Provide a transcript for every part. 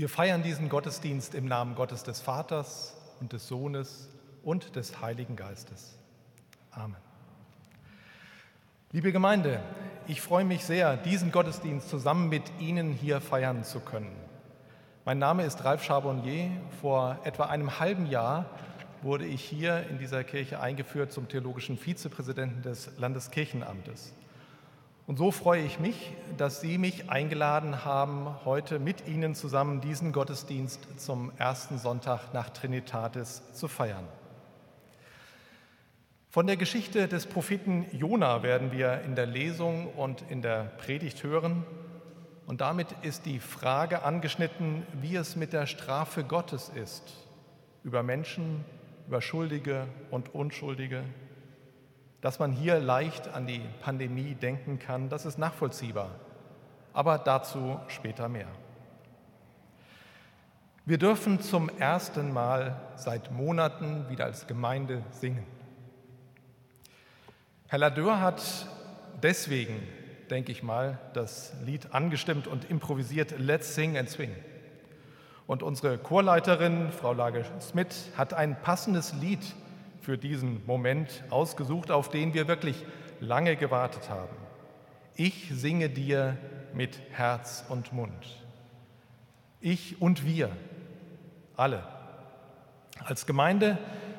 Wir feiern diesen Gottesdienst im Namen Gottes des Vaters und des Sohnes und des Heiligen Geistes. Amen. Liebe Gemeinde, ich freue mich sehr, diesen Gottesdienst zusammen mit Ihnen hier feiern zu können. Mein Name ist Ralf Charbonnier. Vor etwa einem halben Jahr wurde ich hier in dieser Kirche eingeführt zum theologischen Vizepräsidenten des Landeskirchenamtes. Und so freue ich mich, dass Sie mich eingeladen haben, heute mit Ihnen zusammen diesen Gottesdienst zum ersten Sonntag nach Trinitatis zu feiern. Von der Geschichte des Propheten Jona werden wir in der Lesung und in der Predigt hören. Und damit ist die Frage angeschnitten, wie es mit der Strafe Gottes ist über Menschen, über Schuldige und Unschuldige, dass man hier leicht an die Pandemie denken kann, das ist nachvollziehbar. Aber dazu später mehr. Wir dürfen zum ersten Mal seit Monaten wieder als Gemeinde singen. Herr Ladeur hat deswegen, denke ich mal, das Lied angestimmt und improvisiert Let's Sing and Swing. Und unsere Chorleiterin, Frau Lage-Smith, hat ein passendes Lied für diesen Moment ausgesucht, auf den wir wirklich lange gewartet haben. Ich singe dir mit Herz und Mund. Ich und wir, alle. Als Gemeinde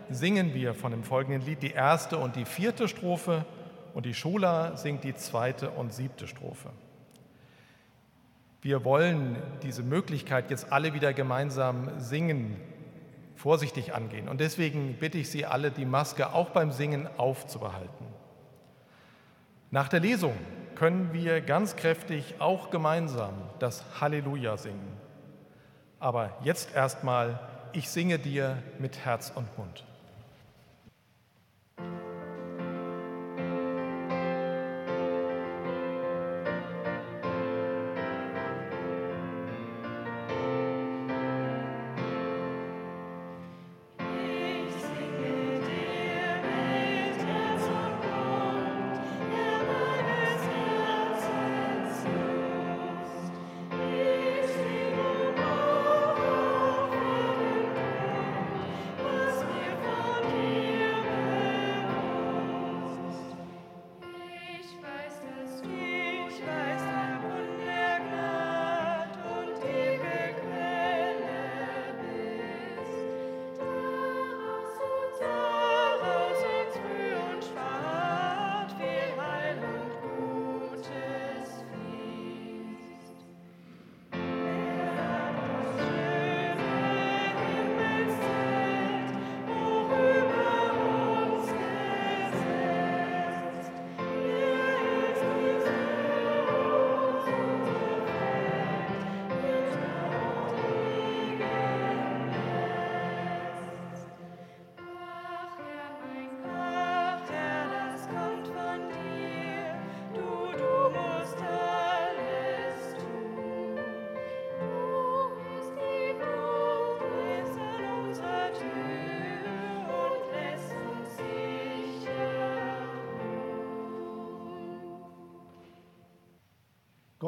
singen wir von dem folgenden Lied die erste und die vierte Strophe und die Schola singt die zweite und siebte Strophe. Wir wollen diese Möglichkeit jetzt alle wieder gemeinsam singen vorsichtig angehen. Und deswegen bitte ich Sie alle, die Maske auch beim Singen aufzubehalten. Nach der Lesung können wir ganz kräftig auch gemeinsam das Halleluja singen. Aber jetzt erstmal, ich singe dir mit Herz und Mund.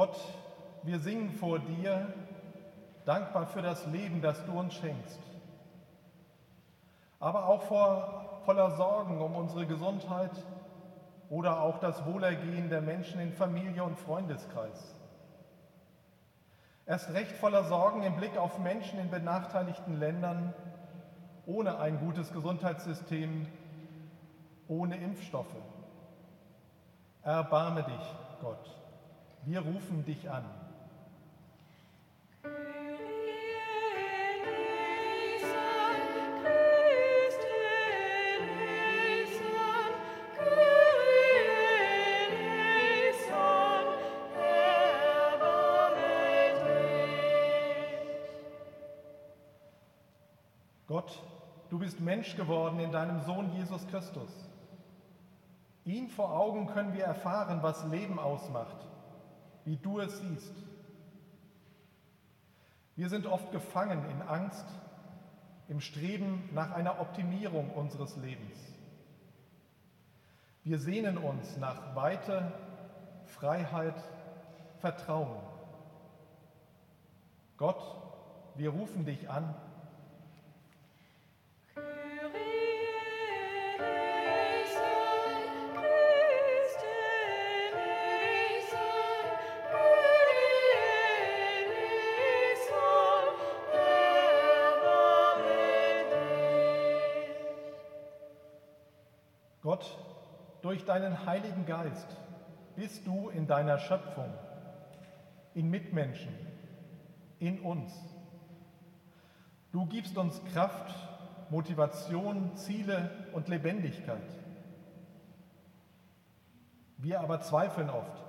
Gott, wir singen vor dir, dankbar für das Leben, das du uns schenkst, aber auch vor voller Sorgen um unsere Gesundheit oder auch das Wohlergehen der Menschen in Familie und Freundeskreis. Erst recht voller Sorgen im Blick auf Menschen in benachteiligten Ländern ohne ein gutes Gesundheitssystem, ohne Impfstoffe. Erbarme dich, Gott. Wir rufen dich an. Gott, du bist Mensch geworden in deinem Sohn Jesus Christus. Ihn vor Augen können wir erfahren, was Leben ausmacht wie du es siehst. Wir sind oft gefangen in Angst, im Streben nach einer Optimierung unseres Lebens. Wir sehnen uns nach Weite, Freiheit, Vertrauen. Gott, wir rufen dich an. Durch deinen Heiligen Geist bist du in deiner Schöpfung, in Mitmenschen, in uns. Du gibst uns Kraft, Motivation, Ziele und Lebendigkeit. Wir aber zweifeln oft,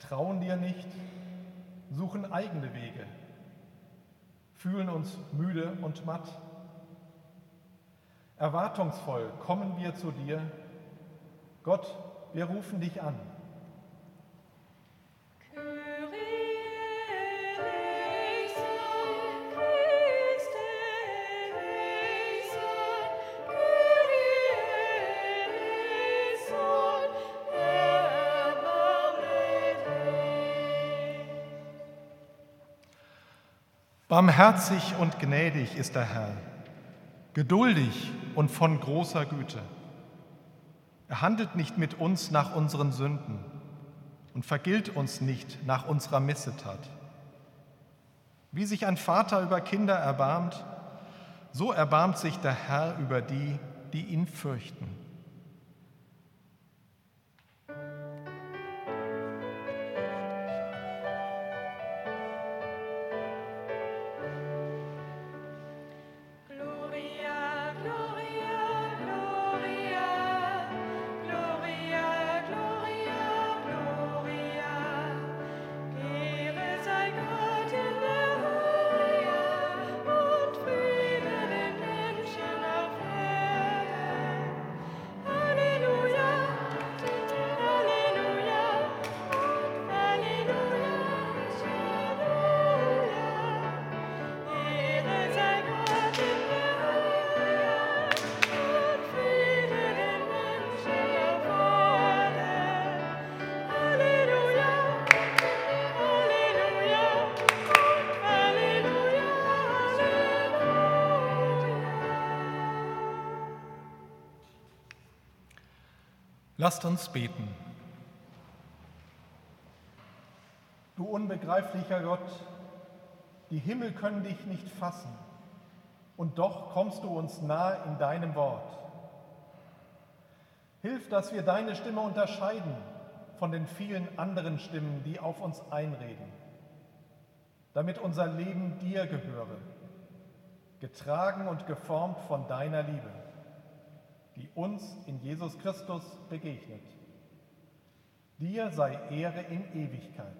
trauen dir nicht, suchen eigene Wege, fühlen uns müde und matt. Erwartungsvoll kommen wir zu dir. Gott, wir rufen dich an. Barmherzig und gnädig ist der Herr, geduldig und von großer Güte. Er handelt nicht mit uns nach unseren Sünden und vergilt uns nicht nach unserer Missetat. Wie sich ein Vater über Kinder erbarmt, so erbarmt sich der Herr über die, die ihn fürchten. Lasst uns beten. Du unbegreiflicher Gott, die Himmel können dich nicht fassen, und doch kommst du uns nahe in deinem Wort. Hilf, dass wir deine Stimme unterscheiden von den vielen anderen Stimmen, die auf uns einreden, damit unser Leben dir gehöre, getragen und geformt von deiner Liebe die uns in Jesus Christus begegnet. Dir sei Ehre in Ewigkeit.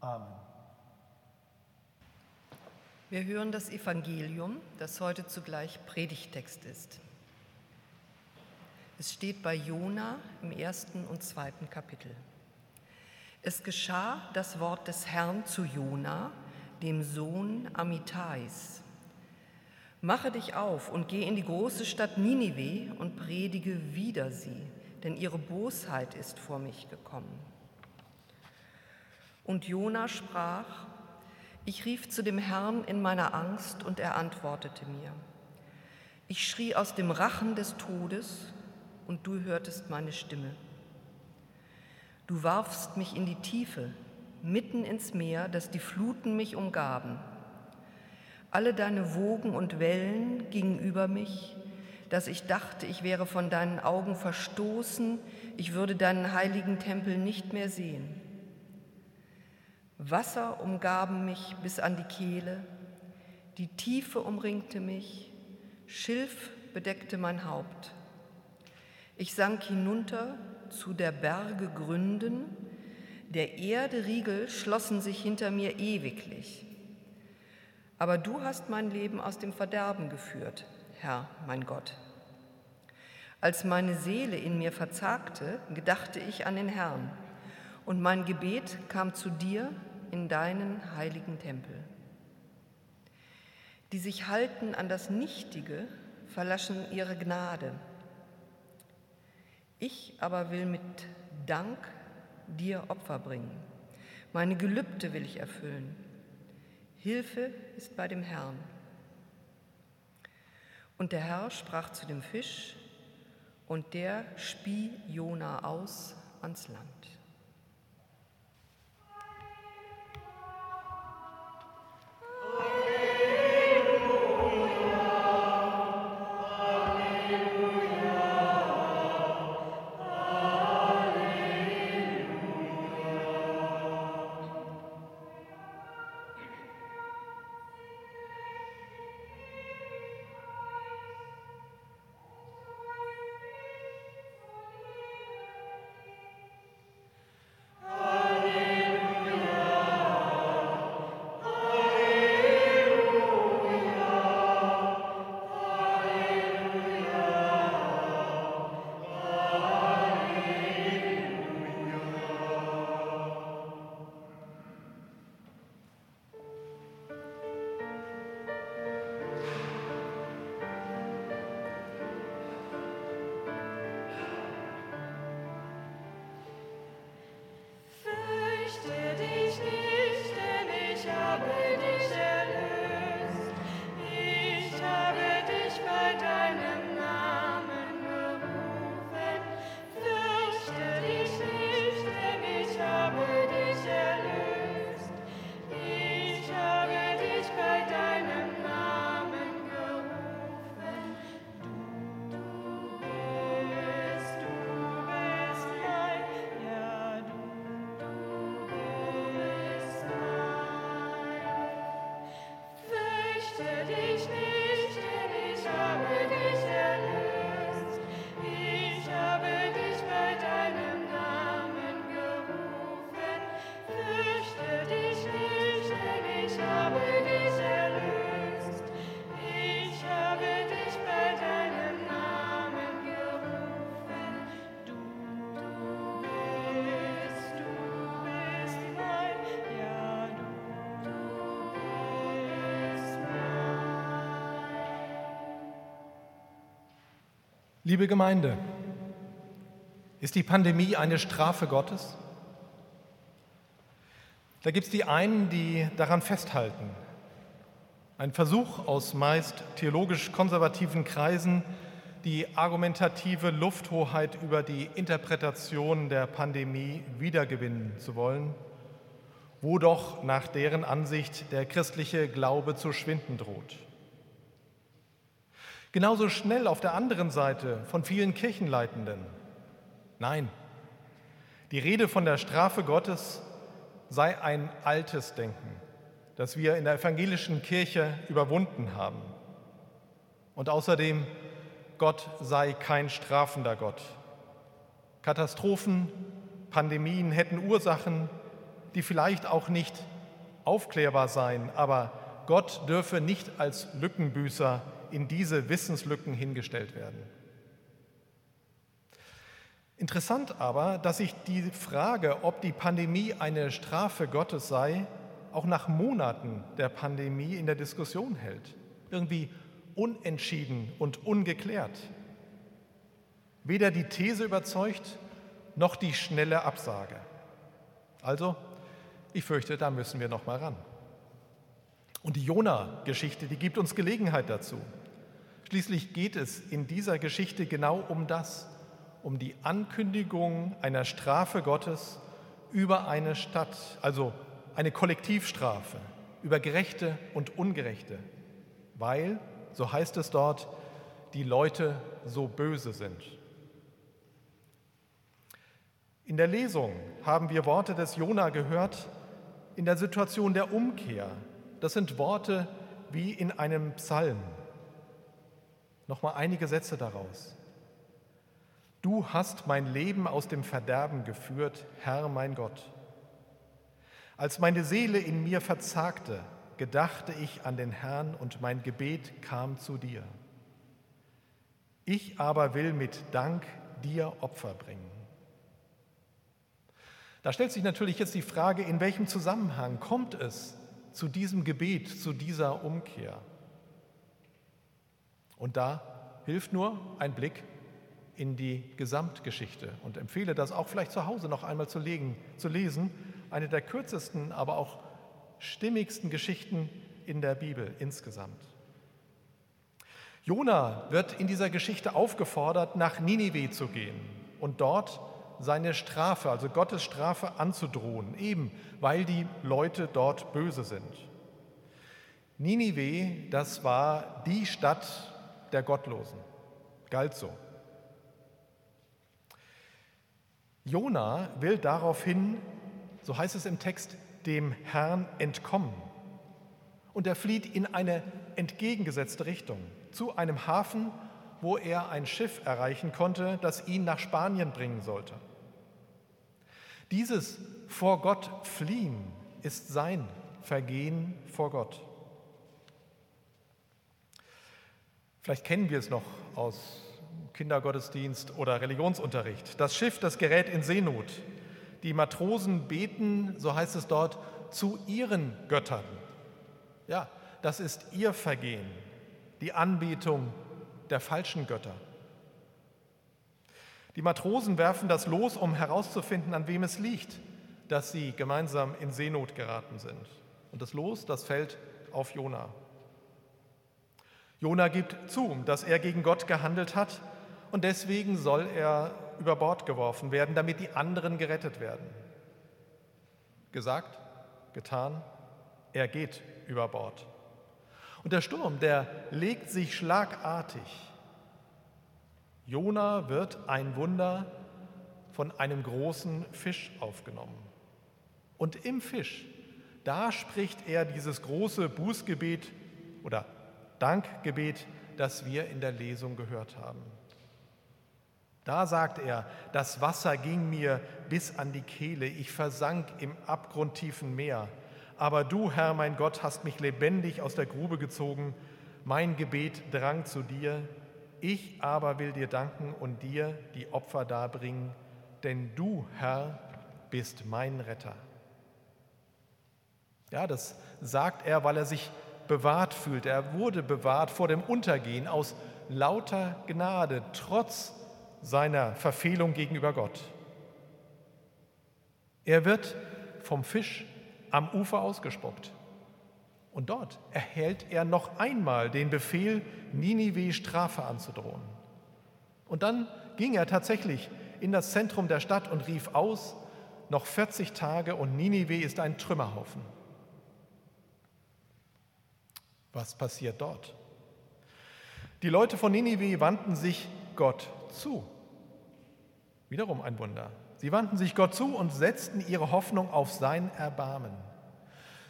Amen. Wir hören das Evangelium, das heute zugleich Predigtext ist. Es steht bei Jona im ersten und zweiten Kapitel. Es geschah das Wort des Herrn zu Jona, dem Sohn Amitais. Mache dich auf und geh in die große Stadt Ninive und predige wider sie, denn ihre Bosheit ist vor mich gekommen. Und Jona sprach, ich rief zu dem Herrn in meiner Angst und er antwortete mir. Ich schrie aus dem Rachen des Todes und du hörtest meine Stimme. Du warfst mich in die Tiefe, mitten ins Meer, dass die Fluten mich umgaben. Alle deine Wogen und Wellen gingen über mich, dass ich dachte, ich wäre von deinen Augen verstoßen, ich würde deinen heiligen Tempel nicht mehr sehen. Wasser umgaben mich bis an die Kehle, die Tiefe umringte mich, Schilf bedeckte mein Haupt. Ich sank hinunter zu der Berge Gründen, der Erde Riegel schlossen sich hinter mir ewiglich. Aber du hast mein Leben aus dem Verderben geführt, Herr, mein Gott. Als meine Seele in mir verzagte, gedachte ich an den Herrn, und mein Gebet kam zu dir in deinen heiligen Tempel. Die sich halten an das Nichtige, verlaschen ihre Gnade. Ich aber will mit Dank dir Opfer bringen. Meine Gelübde will ich erfüllen. Hilfe ist bei dem Herrn. Und der Herr sprach zu dem Fisch, und der spie Jona aus ans Land. Liebe Gemeinde, ist die Pandemie eine Strafe Gottes? Da gibt es die einen, die daran festhalten. Ein Versuch aus meist theologisch konservativen Kreisen, die argumentative Lufthoheit über die Interpretation der Pandemie wiedergewinnen zu wollen, wo doch nach deren Ansicht der christliche Glaube zu schwinden droht. Genauso schnell auf der anderen Seite von vielen Kirchenleitenden. Nein, die Rede von der Strafe Gottes sei ein altes Denken, das wir in der evangelischen Kirche überwunden haben. Und außerdem, Gott sei kein strafender Gott. Katastrophen, Pandemien hätten Ursachen, die vielleicht auch nicht aufklärbar seien, aber Gott dürfe nicht als Lückenbüßer in diese Wissenslücken hingestellt werden. Interessant aber, dass sich die Frage, ob die Pandemie eine Strafe Gottes sei, auch nach Monaten der Pandemie in der Diskussion hält. Irgendwie unentschieden und ungeklärt. Weder die These überzeugt, noch die schnelle Absage. Also, ich fürchte, da müssen wir noch mal ran. Und die Jona-Geschichte, die gibt uns Gelegenheit dazu. Schließlich geht es in dieser Geschichte genau um das, um die Ankündigung einer Strafe Gottes über eine Stadt, also eine Kollektivstrafe über Gerechte und Ungerechte, weil, so heißt es dort, die Leute so böse sind. In der Lesung haben wir Worte des Jona gehört in der Situation der Umkehr. Das sind Worte wie in einem Psalm. Nochmal einige Sätze daraus. Du hast mein Leben aus dem Verderben geführt, Herr mein Gott. Als meine Seele in mir verzagte, gedachte ich an den Herrn und mein Gebet kam zu dir. Ich aber will mit Dank dir Opfer bringen. Da stellt sich natürlich jetzt die Frage, in welchem Zusammenhang kommt es zu diesem Gebet, zu dieser Umkehr? Und da hilft nur ein Blick in die Gesamtgeschichte und empfehle das auch vielleicht zu Hause noch einmal zu, legen, zu lesen. Eine der kürzesten, aber auch stimmigsten Geschichten in der Bibel insgesamt. Jona wird in dieser Geschichte aufgefordert, nach Ninive zu gehen und dort seine Strafe, also Gottes Strafe anzudrohen, eben weil die Leute dort böse sind. Ninive, das war die Stadt der Gottlosen, galt so. Jona will daraufhin, so heißt es im Text, dem Herrn entkommen. Und er flieht in eine entgegengesetzte Richtung, zu einem Hafen, wo er ein Schiff erreichen konnte, das ihn nach Spanien bringen sollte. Dieses vor Gott fliehen ist sein Vergehen vor Gott. Vielleicht kennen wir es noch aus Kindergottesdienst oder Religionsunterricht. Das Schiff, das gerät in Seenot. Die Matrosen beten, so heißt es dort, zu ihren Göttern. Ja, das ist ihr Vergehen, die Anbetung der falschen Götter. Die Matrosen werfen das Los, um herauszufinden, an wem es liegt, dass sie gemeinsam in Seenot geraten sind. Und das Los, das fällt auf Jona. Jona gibt zu, dass er gegen Gott gehandelt hat und deswegen soll er über Bord geworfen werden, damit die anderen gerettet werden. Gesagt, getan, er geht über Bord. Und der Sturm, der legt sich schlagartig. Jona wird ein Wunder von einem großen Fisch aufgenommen. Und im Fisch, da spricht er dieses große Bußgebet oder Dankgebet, das wir in der Lesung gehört haben. Da sagt er, das Wasser ging mir bis an die Kehle, ich versank im abgrundtiefen Meer. Aber du, Herr mein Gott, hast mich lebendig aus der Grube gezogen. Mein Gebet drang zu dir. Ich aber will dir danken und dir die Opfer darbringen, denn du, Herr, bist mein Retter. Ja, das sagt er, weil er sich bewahrt fühlt. Er wurde bewahrt vor dem Untergehen aus lauter Gnade, trotz seiner Verfehlung gegenüber Gott. Er wird vom Fisch am Ufer ausgespuckt. Und dort erhält er noch einmal den Befehl, Ninive Strafe anzudrohen. Und dann ging er tatsächlich in das Zentrum der Stadt und rief aus, noch 40 Tage und Ninive ist ein Trümmerhaufen. Was passiert dort? Die Leute von Ninive wandten sich Gott zu. Wiederum ein Wunder. Sie wandten sich Gott zu und setzten ihre Hoffnung auf sein Erbarmen.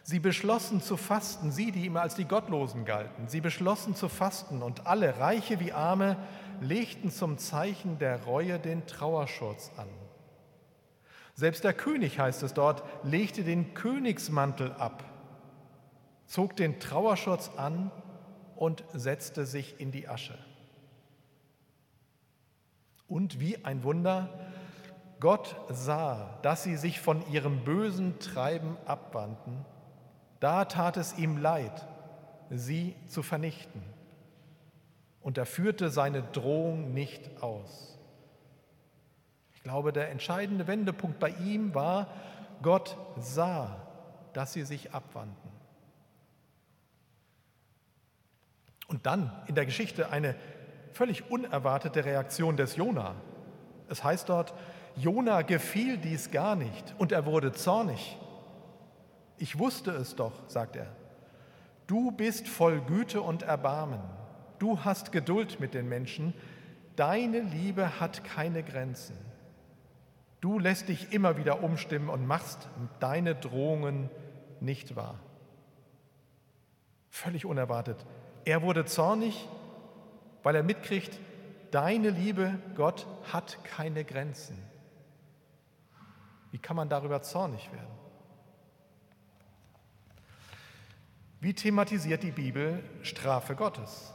Sie beschlossen zu fasten, sie, die immer als die Gottlosen galten. Sie beschlossen zu fasten und alle, Reiche wie Arme, legten zum Zeichen der Reue den Trauerschurz an. Selbst der König, heißt es dort, legte den Königsmantel ab, zog den Trauerschurz an und setzte sich in die Asche. Und wie ein Wunder, Gott sah, dass sie sich von ihrem bösen Treiben abwandten. Da tat es ihm leid, sie zu vernichten. Und er führte seine Drohung nicht aus. Ich glaube, der entscheidende Wendepunkt bei ihm war, Gott sah, dass sie sich abwandten. Und dann in der Geschichte eine völlig unerwartete Reaktion des Jona. Es heißt dort, Jona gefiel dies gar nicht und er wurde zornig. Ich wusste es doch, sagt er. Du bist voll Güte und Erbarmen. Du hast Geduld mit den Menschen. Deine Liebe hat keine Grenzen. Du lässt dich immer wieder umstimmen und machst deine Drohungen nicht wahr. Völlig unerwartet. Er wurde zornig weil er mitkriegt, deine Liebe, Gott, hat keine Grenzen. Wie kann man darüber zornig werden? Wie thematisiert die Bibel Strafe Gottes?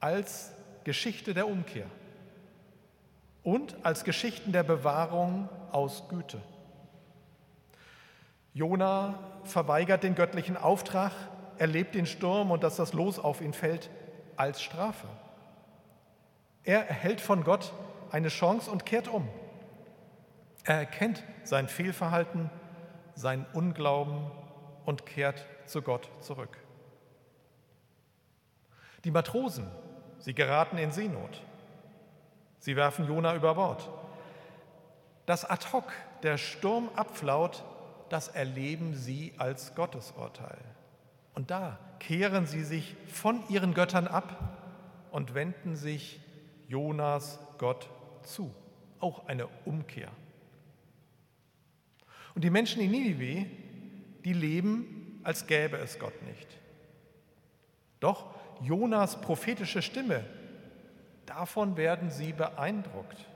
Als Geschichte der Umkehr und als Geschichten der Bewahrung aus Güte. Jona verweigert den göttlichen Auftrag, erlebt den Sturm und dass das Los auf ihn fällt als Strafe. Er erhält von Gott eine Chance und kehrt um. Er erkennt sein Fehlverhalten, sein Unglauben und kehrt zu Gott zurück. Die Matrosen, sie geraten in Seenot. Sie werfen Jona über Bord. Das Ad hoc, der Sturm abflaut, das erleben sie als Gottesurteil. Und da kehren sie sich von ihren Göttern ab und wenden sich Jonas Gott zu. Auch eine Umkehr. Und die Menschen in Ninive, die leben, als gäbe es Gott nicht. Doch Jonas prophetische Stimme, davon werden sie beeindruckt.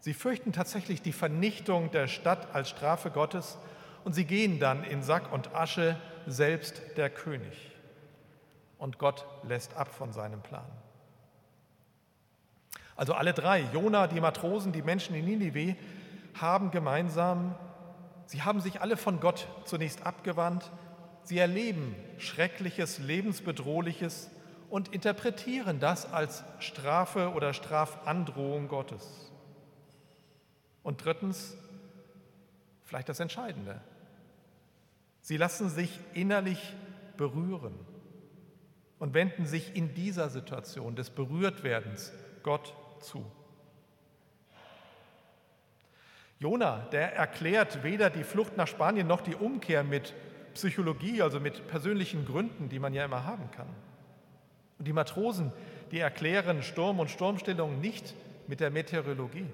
Sie fürchten tatsächlich die Vernichtung der Stadt als Strafe Gottes und sie gehen dann in Sack und Asche, selbst der König. Und Gott lässt ab von seinem Plan. Also alle drei, Jona, die Matrosen, die Menschen in Ninive, haben gemeinsam, sie haben sich alle von Gott zunächst abgewandt, sie erleben Schreckliches, Lebensbedrohliches und interpretieren das als Strafe oder Strafandrohung Gottes. Und drittens, vielleicht das Entscheidende, sie lassen sich innerlich berühren und wenden sich in dieser Situation des Berührtwerdens Gott zu. Jona, der erklärt weder die Flucht nach Spanien noch die Umkehr mit Psychologie, also mit persönlichen Gründen, die man ja immer haben kann. Und die Matrosen, die erklären Sturm und Sturmstellung nicht mit der Meteorologie.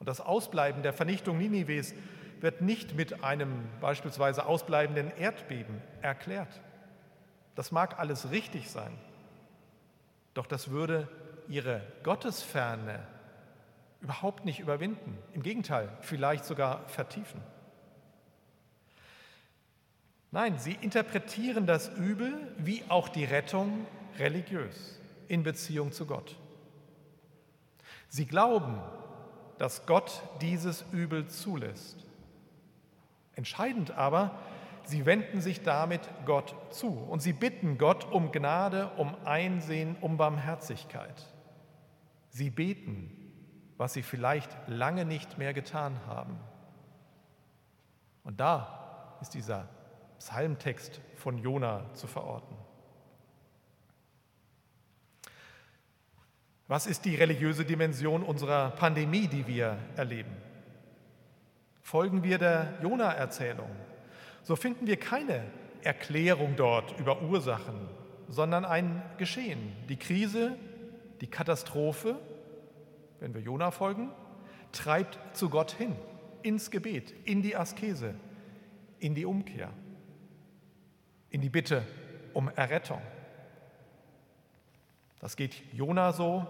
Und das Ausbleiben der Vernichtung Ninives wird nicht mit einem beispielsweise ausbleibenden Erdbeben erklärt. Das mag alles richtig sein, doch das würde ihre Gottesferne überhaupt nicht überwinden. Im Gegenteil, vielleicht sogar vertiefen. Nein, sie interpretieren das Übel wie auch die Rettung religiös in Beziehung zu Gott. Sie glauben, dass Gott dieses Übel zulässt. Entscheidend aber, sie wenden sich damit Gott zu und sie bitten Gott um Gnade, um Einsehen, um Barmherzigkeit. Sie beten, was sie vielleicht lange nicht mehr getan haben. Und da ist dieser Psalmtext von Jona zu verorten. Was ist die religiöse Dimension unserer Pandemie, die wir erleben? Folgen wir der Jona-Erzählung, so finden wir keine Erklärung dort über Ursachen, sondern ein Geschehen. Die Krise, die Katastrophe, wenn wir Jona folgen, treibt zu Gott hin, ins Gebet, in die Askese, in die Umkehr in die Bitte um Errettung. Das geht Jona so,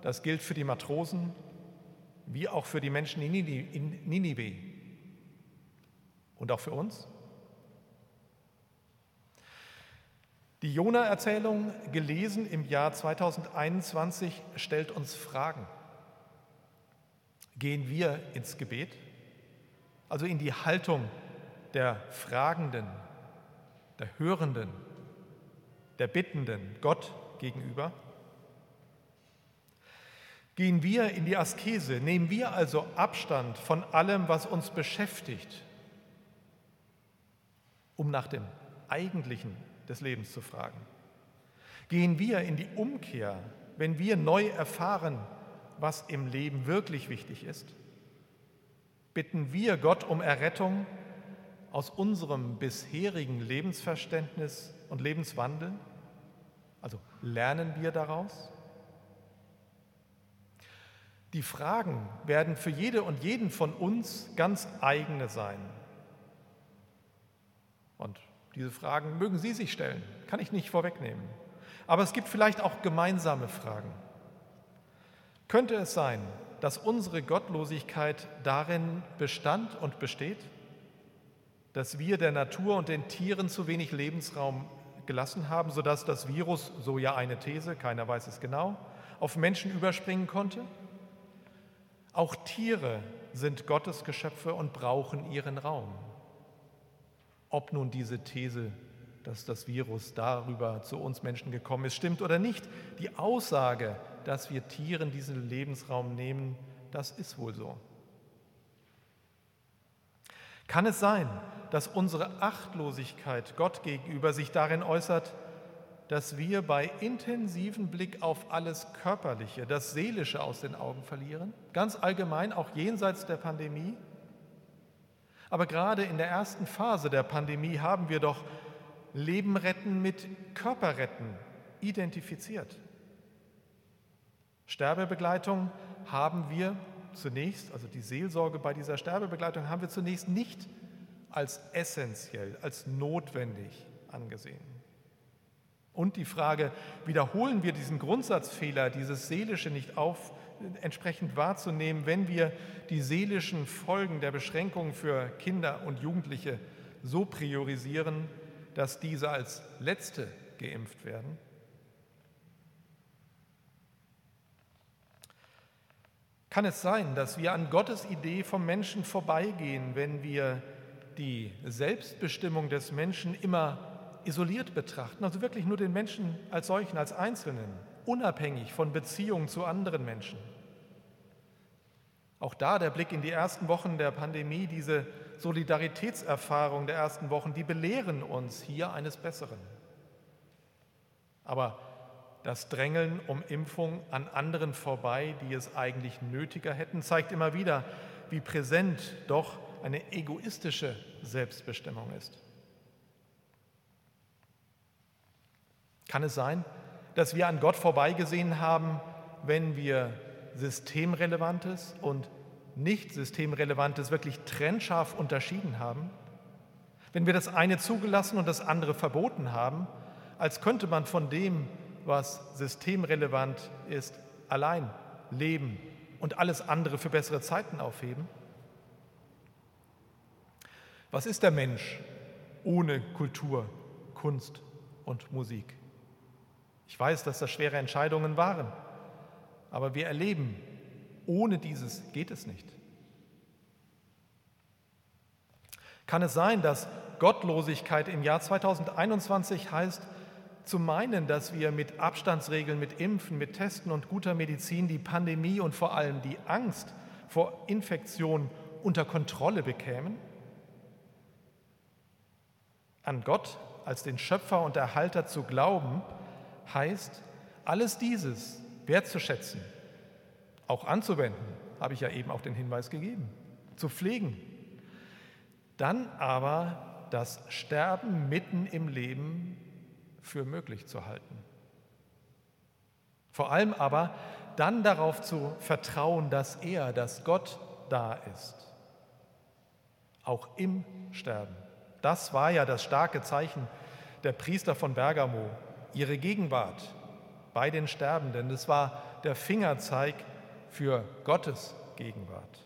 das gilt für die Matrosen wie auch für die Menschen in Ninive und auch für uns. Die Jona-Erzählung, gelesen im Jahr 2021, stellt uns Fragen. Gehen wir ins Gebet, also in die Haltung der Fragenden, der Hörenden, der Bittenden Gott gegenüber? Gehen wir in die Askese, nehmen wir also Abstand von allem, was uns beschäftigt, um nach dem Eigentlichen des Lebens zu fragen? Gehen wir in die Umkehr, wenn wir neu erfahren, was im Leben wirklich wichtig ist? Bitten wir Gott um Errettung aus unserem bisherigen Lebensverständnis und Lebenswandel? Also lernen wir daraus? Die Fragen werden für jede und jeden von uns ganz eigene sein. Und diese Fragen mögen Sie sich stellen, kann ich nicht vorwegnehmen. Aber es gibt vielleicht auch gemeinsame Fragen. Könnte es sein, dass unsere Gottlosigkeit darin bestand und besteht? dass wir der Natur und den Tieren zu wenig Lebensraum gelassen haben, sodass das Virus, so ja eine These, keiner weiß es genau, auf Menschen überspringen konnte? Auch Tiere sind Gottes Geschöpfe und brauchen ihren Raum. Ob nun diese These, dass das Virus darüber zu uns Menschen gekommen ist, stimmt oder nicht, die Aussage, dass wir Tieren diesen Lebensraum nehmen, das ist wohl so. Kann es sein, dass unsere Achtlosigkeit Gott gegenüber sich darin äußert, dass wir bei intensivem Blick auf alles Körperliche, das Seelische aus den Augen verlieren, ganz allgemein auch jenseits der Pandemie. Aber gerade in der ersten Phase der Pandemie haben wir doch Leben retten mit Körperretten identifiziert. Sterbebegleitung haben wir zunächst, also die Seelsorge bei dieser Sterbebegleitung haben wir zunächst nicht als essentiell, als notwendig angesehen. Und die Frage, wiederholen wir diesen Grundsatzfehler, dieses Seelische nicht auf, entsprechend wahrzunehmen, wenn wir die seelischen Folgen der Beschränkungen für Kinder und Jugendliche so priorisieren, dass diese als letzte geimpft werden? Kann es sein, dass wir an Gottes Idee vom Menschen vorbeigehen, wenn wir die Selbstbestimmung des Menschen immer isoliert betrachten, also wirklich nur den Menschen als solchen, als Einzelnen, unabhängig von Beziehungen zu anderen Menschen. Auch da der Blick in die ersten Wochen der Pandemie, diese Solidaritätserfahrung der ersten Wochen, die belehren uns hier eines Besseren. Aber das Drängeln um Impfung an anderen vorbei, die es eigentlich nötiger hätten, zeigt immer wieder, wie präsent doch eine egoistische Selbstbestimmung ist. Kann es sein, dass wir an Gott vorbeigesehen haben, wenn wir Systemrelevantes und nicht Systemrelevantes wirklich trennscharf unterschieden haben? Wenn wir das eine zugelassen und das andere verboten haben, als könnte man von dem, was systemrelevant ist, allein leben und alles andere für bessere Zeiten aufheben? Was ist der Mensch ohne Kultur, Kunst und Musik? Ich weiß, dass das schwere Entscheidungen waren, aber wir erleben, ohne dieses geht es nicht. Kann es sein, dass Gottlosigkeit im Jahr 2021 heißt, zu meinen, dass wir mit Abstandsregeln, mit Impfen, mit Testen und guter Medizin die Pandemie und vor allem die Angst vor Infektion unter Kontrolle bekämen? An Gott als den Schöpfer und Erhalter zu glauben, heißt, alles dieses wertzuschätzen, auch anzuwenden, habe ich ja eben auch den Hinweis gegeben, zu pflegen. Dann aber das Sterben mitten im Leben für möglich zu halten. Vor allem aber dann darauf zu vertrauen, dass er, dass Gott da ist, auch im Sterben. Das war ja das starke Zeichen der Priester von Bergamo, ihre Gegenwart bei den Sterbenden. Das war der Fingerzeig für Gottes Gegenwart.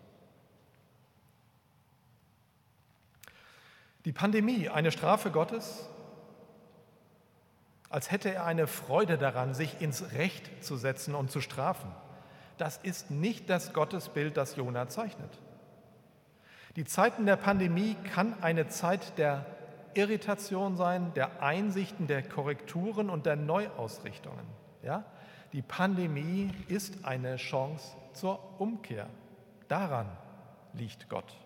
Die Pandemie, eine Strafe Gottes, als hätte er eine Freude daran, sich ins Recht zu setzen und zu strafen. Das ist nicht das Gottesbild, das Jona zeichnet. Die Zeiten der Pandemie kann eine Zeit der Irritation sein, der Einsichten, der Korrekturen und der Neuausrichtungen. Ja? Die Pandemie ist eine Chance zur Umkehr. Daran liegt Gott.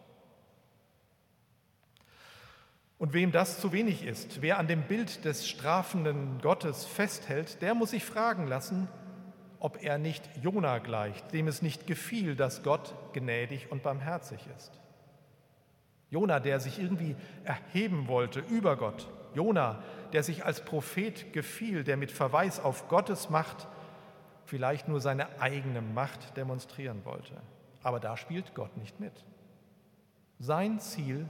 Und wem das zu wenig ist, wer an dem Bild des strafenden Gottes festhält, der muss sich fragen lassen, ob er nicht Jona gleicht, dem es nicht gefiel, dass Gott gnädig und barmherzig ist. Jona, der sich irgendwie erheben wollte über Gott. Jona, der sich als Prophet gefiel, der mit Verweis auf Gottes Macht vielleicht nur seine eigene Macht demonstrieren wollte. Aber da spielt Gott nicht mit. Sein Ziel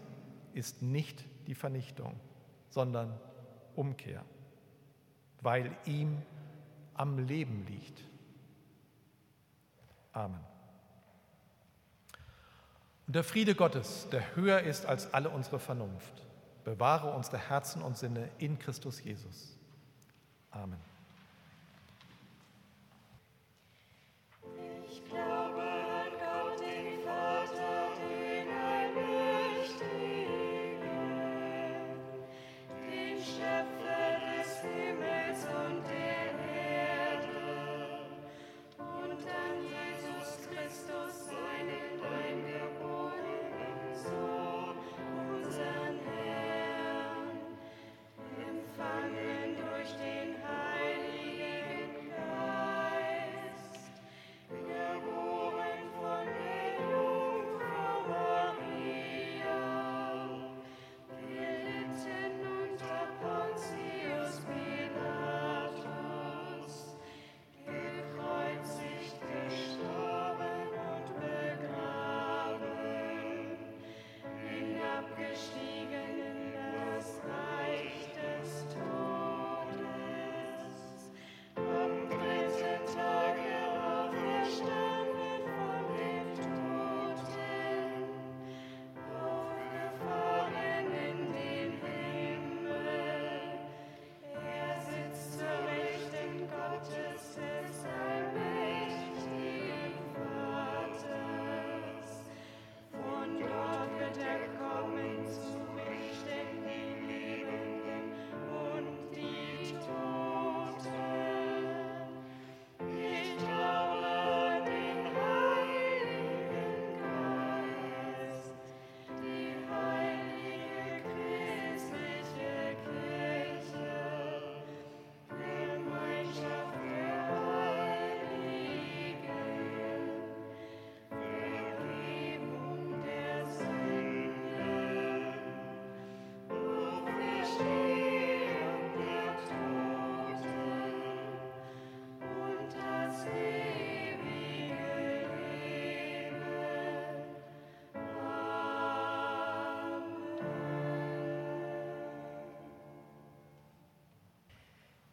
ist nicht die Vernichtung, sondern Umkehr, weil ihm am Leben liegt. Amen. Und der Friede Gottes, der höher ist als alle unsere Vernunft, bewahre unsere Herzen und Sinne in Christus Jesus. Amen.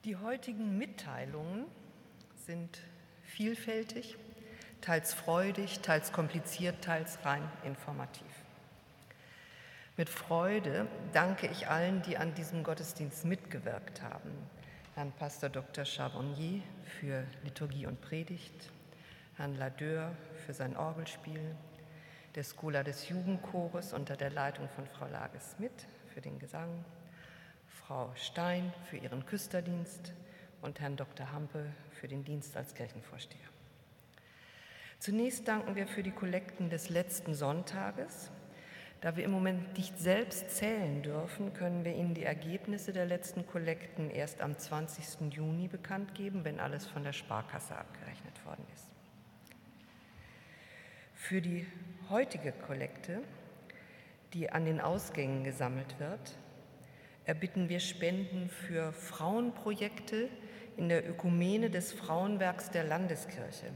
Die heutigen Mitteilungen sind vielfältig, teils freudig, teils kompliziert, teils rein informativ. Mit Freude danke ich allen, die an diesem Gottesdienst mitgewirkt haben. Herrn Pastor Dr. Charbonnier für Liturgie und Predigt, Herrn Ladeur für sein Orgelspiel, der Schola des Jugendchores unter der Leitung von Frau Lage-Smith für den Gesang, Frau Stein für ihren Küsterdienst und Herrn Dr. Hampe für den Dienst als Kirchenvorsteher. Zunächst danken wir für die Kollekten des letzten Sonntages. Da wir im Moment nicht selbst zählen dürfen, können wir Ihnen die Ergebnisse der letzten Kollekten erst am 20. Juni bekannt geben, wenn alles von der Sparkasse abgerechnet worden ist. Für die heutige Kollekte, die an den Ausgängen gesammelt wird, erbitten wir Spenden für Frauenprojekte in der Ökumene des Frauenwerks der Landeskirche,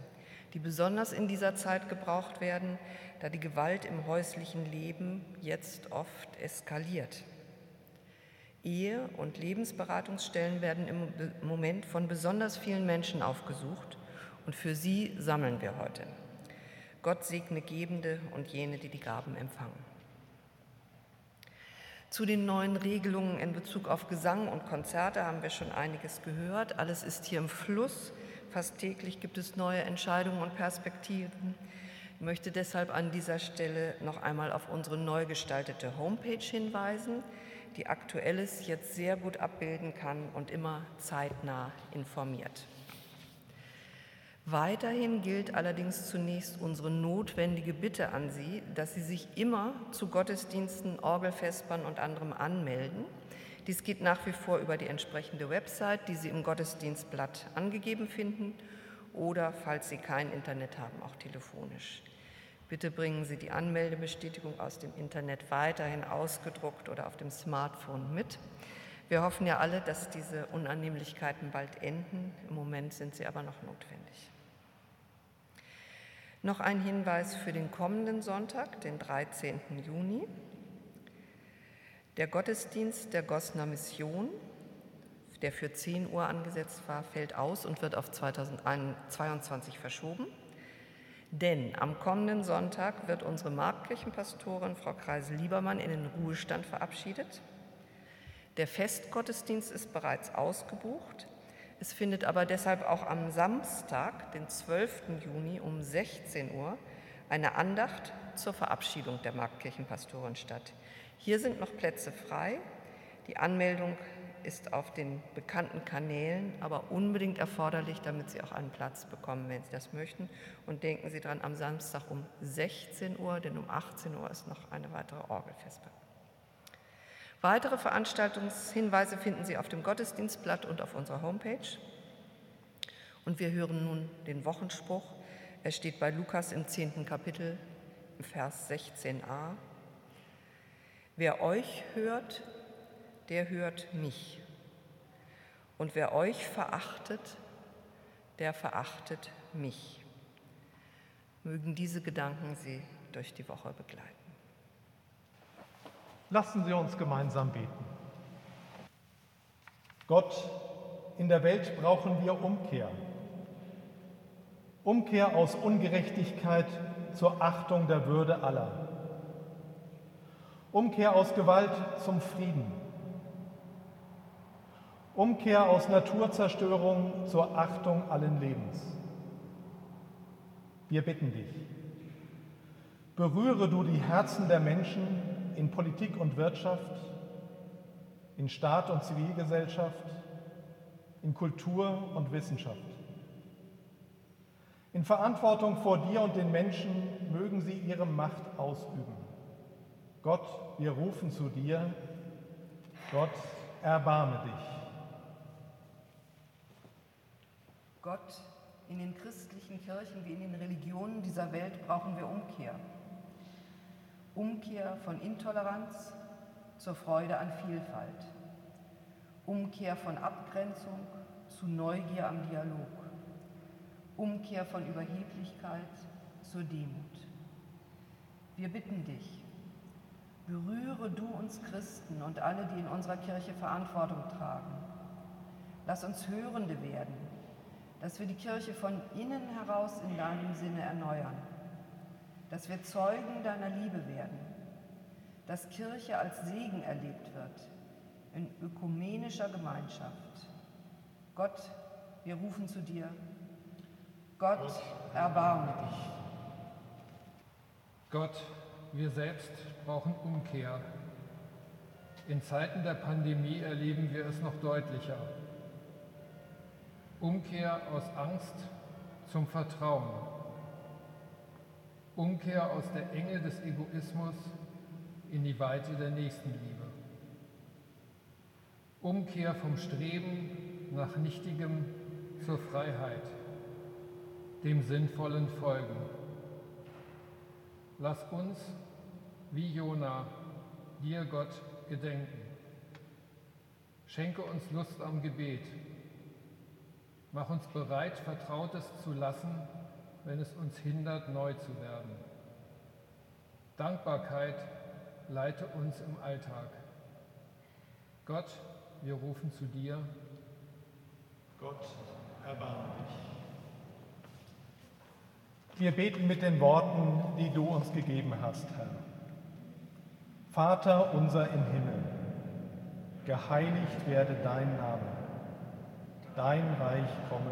die besonders in dieser Zeit gebraucht werden, da die Gewalt im häuslichen Leben jetzt oft eskaliert. Ehe- und Lebensberatungsstellen werden im Moment von besonders vielen Menschen aufgesucht und für sie sammeln wir heute. Gott segne Gebende und jene, die die Gaben empfangen. Zu den neuen Regelungen in Bezug auf Gesang und Konzerte haben wir schon einiges gehört. Alles ist hier im Fluss. Fast täglich gibt es neue Entscheidungen und Perspektiven. Ich möchte deshalb an dieser Stelle noch einmal auf unsere neu gestaltete Homepage hinweisen, die Aktuelles jetzt sehr gut abbilden kann und immer zeitnah informiert. Weiterhin gilt allerdings zunächst unsere notwendige Bitte an Sie, dass Sie sich immer zu Gottesdiensten, Orgelfespern und anderem anmelden. Dies geht nach wie vor über die entsprechende Website, die Sie im Gottesdienstblatt angegeben finden oder, falls Sie kein Internet haben, auch telefonisch. Bitte bringen Sie die Anmeldebestätigung aus dem Internet weiterhin ausgedruckt oder auf dem Smartphone mit. Wir hoffen ja alle, dass diese Unannehmlichkeiten bald enden. Im Moment sind sie aber noch notwendig. Noch ein Hinweis für den kommenden Sonntag, den 13. Juni. Der Gottesdienst der Gosner Mission, der für 10 Uhr angesetzt war, fällt aus und wird auf 2022 verschoben. Denn am kommenden Sonntag wird unsere Marktkirchenpastorin Frau Kreise-Liebermann in den Ruhestand verabschiedet. Der Festgottesdienst ist bereits ausgebucht. Es findet aber deshalb auch am Samstag, den 12. Juni um 16 Uhr, eine Andacht zur Verabschiedung der Marktkirchenpastorin statt. Hier sind noch Plätze frei. Die Anmeldung ist auf den bekannten Kanälen, aber unbedingt erforderlich, damit Sie auch einen Platz bekommen, wenn Sie das möchten. Und denken Sie dran, am Samstag um 16 Uhr, denn um 18 Uhr ist noch eine weitere Orgelfespe. Weitere Veranstaltungshinweise finden Sie auf dem Gottesdienstblatt und auf unserer Homepage. Und wir hören nun den Wochenspruch. Er steht bei Lukas im zehnten Kapitel, im Vers 16a. Wer euch hört, der hört mich. Und wer euch verachtet, der verachtet mich. Mögen diese Gedanken Sie durch die Woche begleiten. Lassen Sie uns gemeinsam beten. Gott, in der Welt brauchen wir Umkehr. Umkehr aus Ungerechtigkeit zur Achtung der Würde aller. Umkehr aus Gewalt zum Frieden. Umkehr aus Naturzerstörung zur Achtung allen Lebens. Wir bitten dich, berühre du die Herzen der Menschen, in Politik und Wirtschaft, in Staat und Zivilgesellschaft, in Kultur und Wissenschaft. In Verantwortung vor dir und den Menschen mögen sie ihre Macht ausüben. Gott, wir rufen zu dir. Gott, erbarme dich. Gott, in den christlichen Kirchen wie in den Religionen dieser Welt brauchen wir Umkehr. Umkehr von Intoleranz zur Freude an Vielfalt, Umkehr von Abgrenzung zu Neugier am Dialog, Umkehr von Überheblichkeit zur Demut. Wir bitten dich, berühre du uns Christen und alle, die in unserer Kirche Verantwortung tragen. Lass uns Hörende werden, dass wir die Kirche von innen heraus in deinem Sinne erneuern, dass wir Zeugen deiner Liebe werden, dass Kirche als Segen erlebt wird in ökumenischer Gemeinschaft. Gott, wir rufen zu dir. Gott, erbarme dich. Gott, wir selbst brauchen Umkehr. In Zeiten der Pandemie erleben wir es noch deutlicher. Umkehr aus Angst zum Vertrauen. Umkehr aus der Enge des Egoismus in die Weite der Nächstenliebe. Umkehr vom Streben nach Nichtigem zur Freiheit, dem Sinnvollen folgen. Lass uns, wie Jona, dir Gott gedenken. Schenke uns Lust am Gebet. Mach uns bereit, Vertrautes zu lassen, wenn es uns hindert, neu zu werden. Dankbarkeit leite uns im Alltag. Gott, wir rufen zu dir. Gott, erbarme dich. Wir beten mit den Worten, die du uns gegeben hast, Herr. Vater unser im Himmel, geheiligt werde dein Name, dein Reich komme,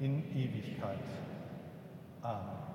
in Ewigkeit. Amen.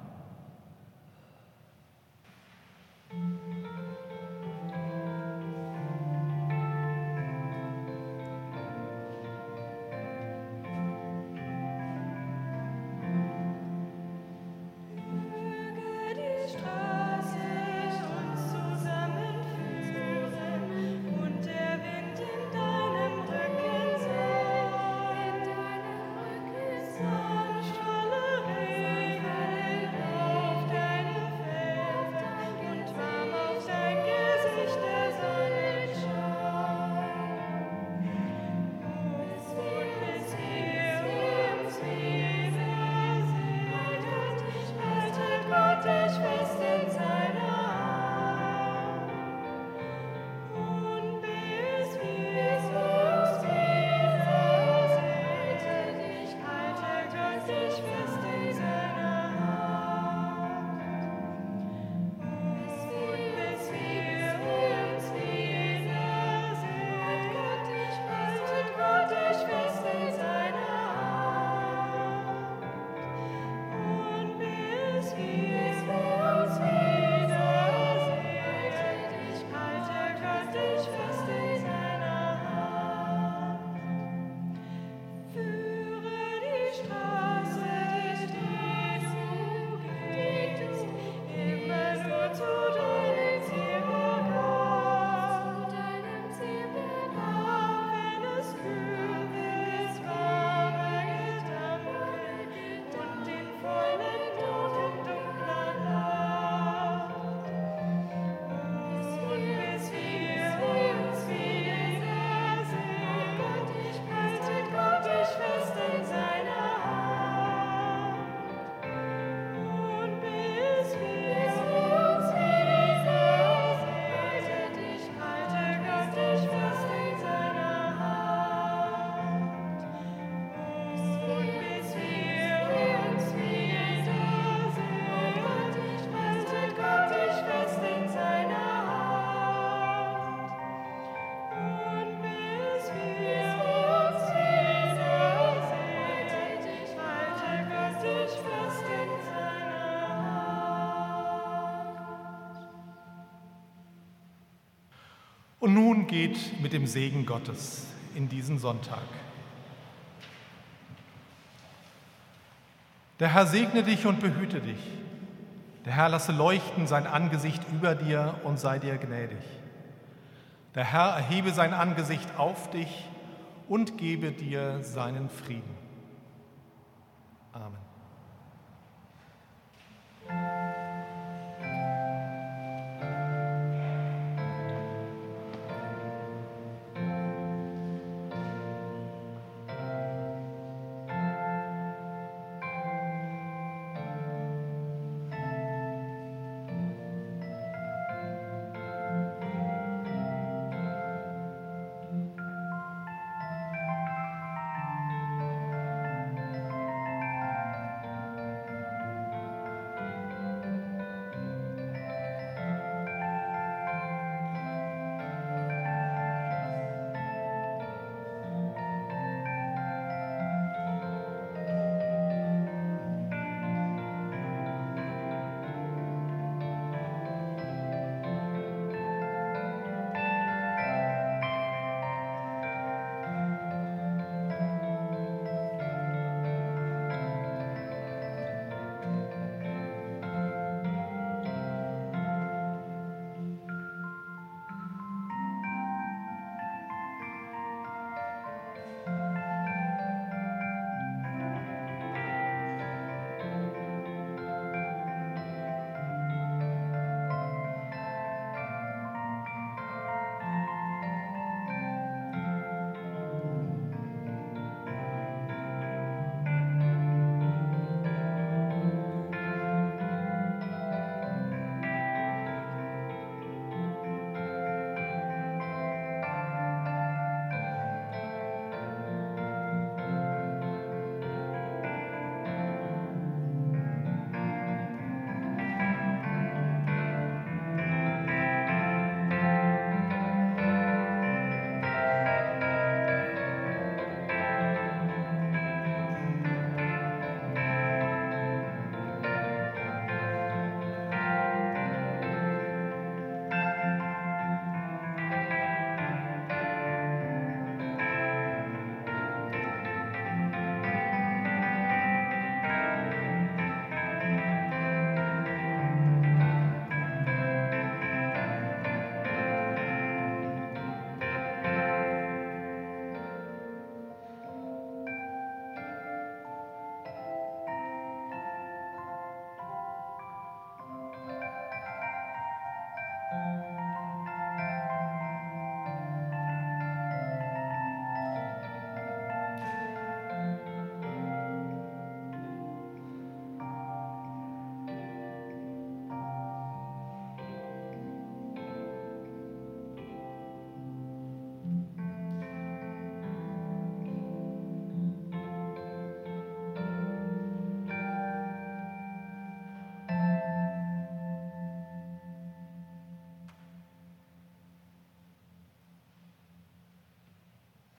Und nun geht mit dem Segen Gottes in diesen Sonntag. Der Herr segne dich und behüte dich. Der Herr lasse leuchten sein Angesicht über dir und sei dir gnädig. Der Herr erhebe sein Angesicht auf dich und gebe dir seinen Frieden.